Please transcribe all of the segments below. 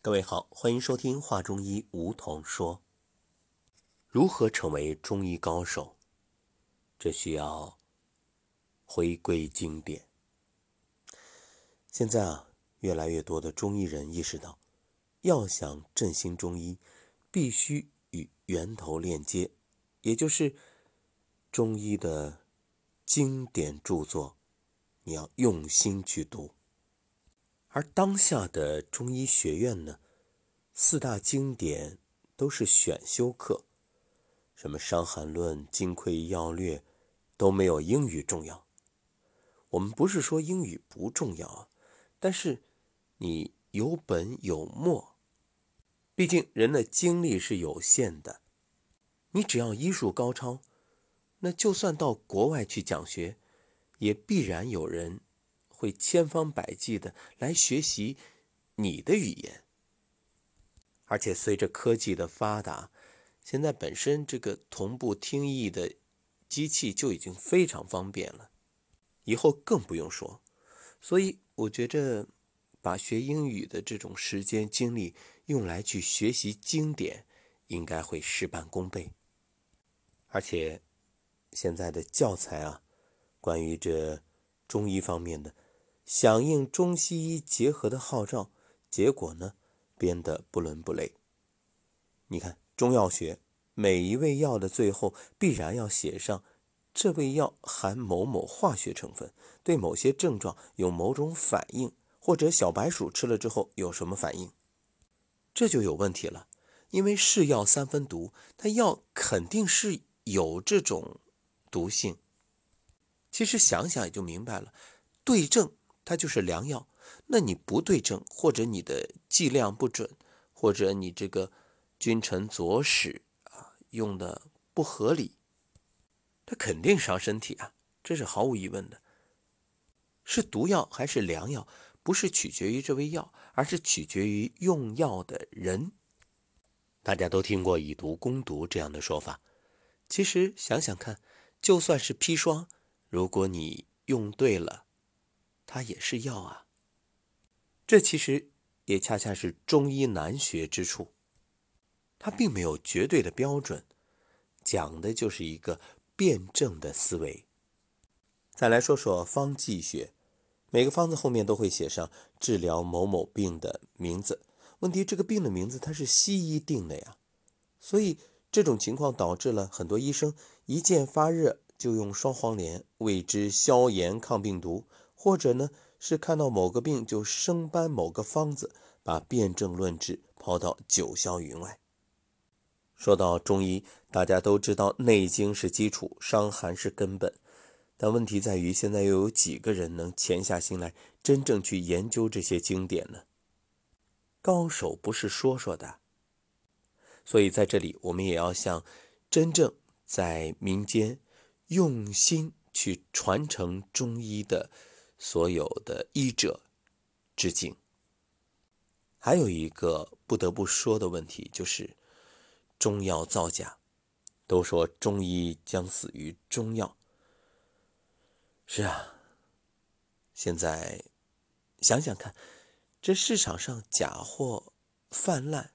各位好，欢迎收听《话中医》，梧桐说。如何成为中医高手？这需要回归经典。现在啊，越来越多的中医人意识到，要想振兴中医，必须与源头链接，也就是中医的经典著作，你要用心去读。而当下的中医学院呢，四大经典都是选修课，什么《伤寒论》《金匮要略》都没有英语重要。我们不是说英语不重要啊，但是你有本有末，毕竟人的精力是有限的。你只要医术高超，那就算到国外去讲学，也必然有人。会千方百计的来学习你的语言，而且随着科技的发达，现在本身这个同步听译的机器就已经非常方便了，以后更不用说。所以我觉着，把学英语的这种时间精力用来去学习经典，应该会事半功倍。而且现在的教材啊，关于这中医方面的。响应中西医结合的号召，结果呢，变得不伦不类。你看中药学，每一味药的最后必然要写上，这味药含某某化学成分，对某些症状有某种反应，或者小白鼠吃了之后有什么反应，这就有问题了。因为是药三分毒，它药肯定是有这种毒性。其实想想也就明白了，对症。它就是良药，那你不对症，或者你的剂量不准，或者你这个君臣佐使啊用的不合理，它肯定伤身体啊，这是毫无疑问的。是毒药还是良药，不是取决于这味药，而是取决于用药的人。大家都听过以毒攻毒这样的说法，其实想想看，就算是砒霜，如果你用对了。它也是药啊，这其实也恰恰是中医难学之处，它并没有绝对的标准，讲的就是一个辩证的思维。再来说说方剂学，每个方子后面都会写上治疗某某病的名字。问题这个病的名字它是西医定的呀，所以这种情况导致了很多医生一见发热就用双黄连为之消炎抗病毒。或者呢，是看到某个病就生搬某个方子，把辨证论治抛到九霄云外。说到中医，大家都知道《内经》是基础，《伤寒》是根本，但问题在于，现在又有几个人能潜下心来真正去研究这些经典呢？高手不是说说的，所以在这里，我们也要向真正在民间用心去传承中医的。所有的医者致敬。还有一个不得不说的问题，就是中药造假。都说中医将死于中药，是啊。现在想想看，这市场上假货泛滥，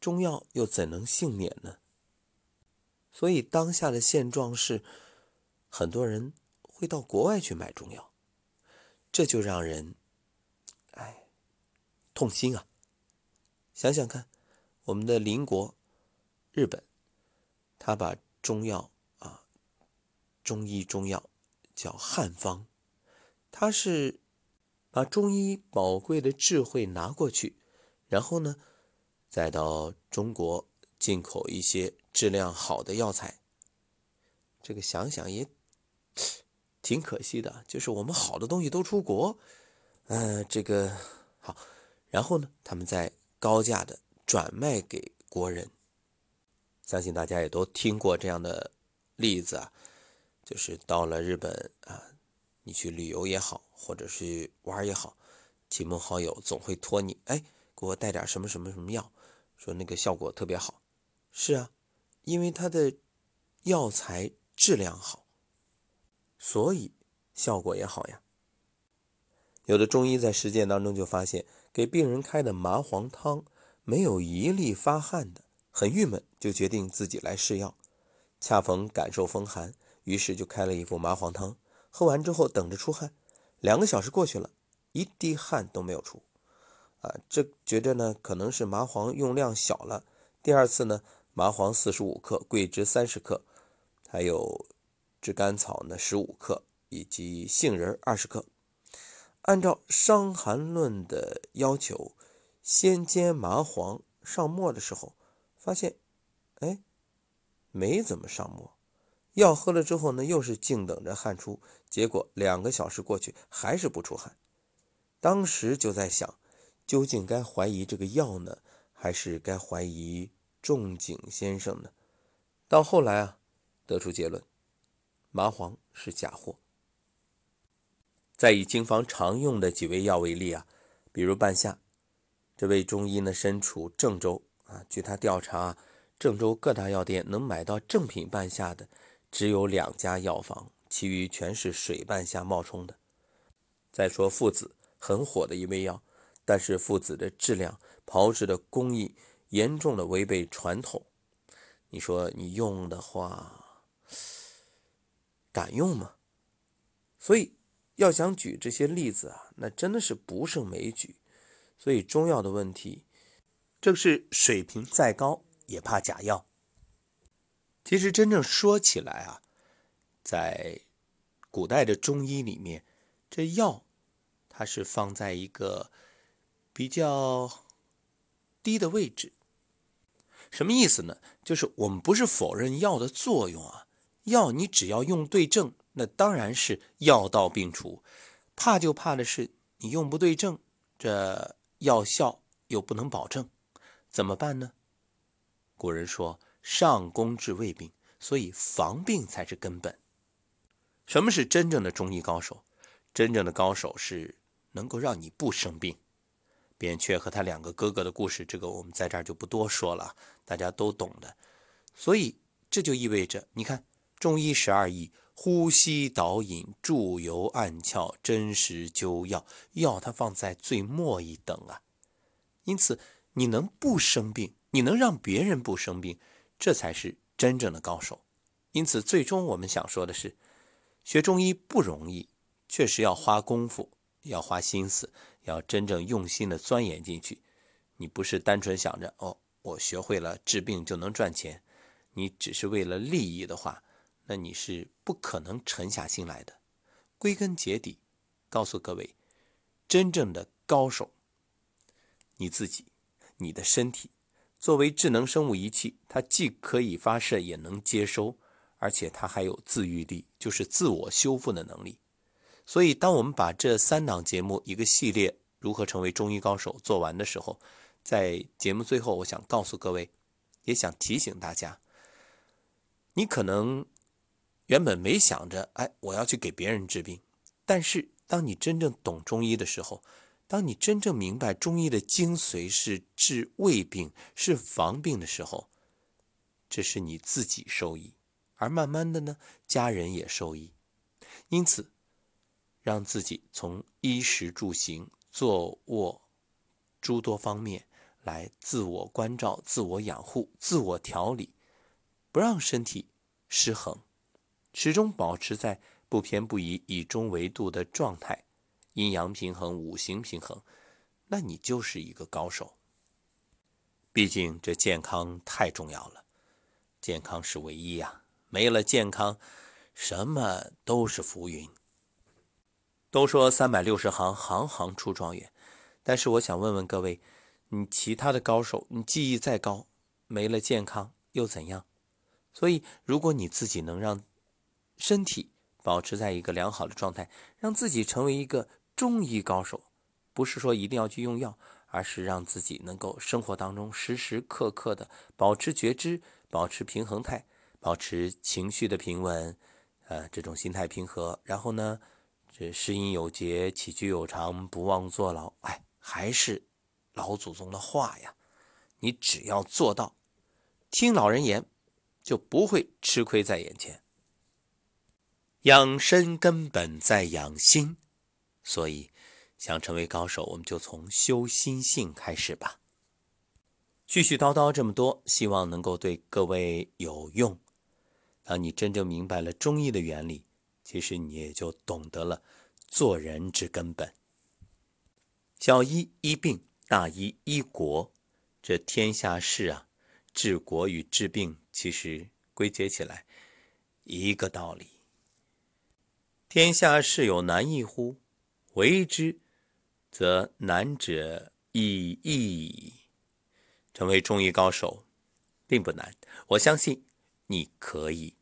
中药又怎能幸免呢？所以当下的现状是，很多人会到国外去买中药。这就让人，哎，痛心啊！想想看，我们的邻国日本，他把中药啊，中医中药叫汉方，他是把中医宝贵的智慧拿过去，然后呢，再到中国进口一些质量好的药材。这个想想也。挺可惜的，就是我们好的东西都出国，呃，这个好，然后呢，他们再高价的转卖给国人。相信大家也都听过这样的例子啊，就是到了日本啊，你去旅游也好，或者是玩也好，亲朋好友总会托你，哎，给我带点什么什么什么药，说那个效果特别好。是啊，因为它的药材质量好。所以效果也好呀。有的中医在实践当中就发现，给病人开的麻黄汤没有一粒发汗的，很郁闷，就决定自己来试药。恰逢感受风寒，于是就开了一副麻黄汤。喝完之后，等着出汗，两个小时过去了，一滴汗都没有出。啊，这觉着呢，可能是麻黄用量小了。第二次呢，麻黄四十五克，桂枝三十克，还有炙甘草呢十五克，以及杏仁二十克。按照《伤寒论》的要求，先煎麻黄上沫的时候，发现，哎，没怎么上沫。药喝了之后呢，又是静等着汗出，结果两个小时过去还是不出汗。当时就在想，究竟该怀疑这个药呢，还是该怀疑仲景先生呢？到后来啊，得出结论，麻黄是假货。再以经方常用的几味药为例啊，比如半夏，这位中医呢身处郑州啊，据他调查，郑州各大药店能买到正品半夏的。只有两家药房，其余全是水半夏冒充的。再说附子，很火的一味药，但是附子的质量、炮制的工艺严重的违背传统。你说你用的话，敢用吗？所以要想举这些例子啊，那真的是不胜枚举。所以中药的问题，正是水平再高也怕假药。其实真正说起来啊，在古代的中医里面，这药它是放在一个比较低的位置。什么意思呢？就是我们不是否认药的作用啊，药你只要用对症，那当然是药到病除。怕就怕的是你用不对症，这药效又不能保证，怎么办呢？古人说。上工治未病，所以防病才是根本。什么是真正的中医高手？真正的高手是能够让你不生病。扁鹊和他两个哥哥的故事，这个我们在这儿就不多说了，大家都懂的。所以这就意味着，你看中医十二义：呼吸、导引、注油、按窍、真实灸药，药它放在最末一等啊。因此，你能不生病，你能让别人不生病。这才是真正的高手，因此最终我们想说的是，学中医不容易，确实要花功夫，要花心思，要真正用心的钻研进去。你不是单纯想着哦，我学会了治病就能赚钱，你只是为了利益的话，那你是不可能沉下心来的。归根结底，告诉各位，真正的高手，你自己，你的身体。作为智能生物仪器，它既可以发射，也能接收，而且它还有自愈力，就是自我修复的能力。所以，当我们把这三档节目一个系列如何成为中医高手做完的时候，在节目最后，我想告诉各位，也想提醒大家：你可能原本没想着，哎，我要去给别人治病，但是当你真正懂中医的时候，当你真正明白中医的精髓是治胃病、是防病的时候，这是你自己受益，而慢慢的呢，家人也受益。因此，让自己从衣食住行、坐卧诸多方面来自我关照、自我养护、自我调理，不让身体失衡，始终保持在不偏不倚、以中为度的状态。阴阳平衡，五行平衡，那你就是一个高手。毕竟这健康太重要了，健康是唯一呀，没了健康，什么都是浮云。都说三百六十行，行行出状元，但是我想问问各位，你其他的高手，你技艺再高，没了健康又怎样？所以，如果你自己能让身体保持在一个良好的状态，让自己成为一个。中医高手，不是说一定要去用药，而是让自己能够生活当中时时刻刻的保持觉知，保持平衡态，保持情绪的平稳，呃，这种心态平和。然后呢，这食饮有节，起居有常，不忘坐牢。哎，还是老祖宗的话呀，你只要做到，听老人言，就不会吃亏在眼前。养生根本在养心。所以，想成为高手，我们就从修心性开始吧。絮絮叨叨这么多，希望能够对各位有用。当你真正明白了中医的原理，其实你也就懂得了做人之根本。小医医病，大医医国。这天下事啊，治国与治病，其实归结起来一个道理。天下事有难易乎？为之，则难者易易。成为中医高手，并不难。我相信你可以。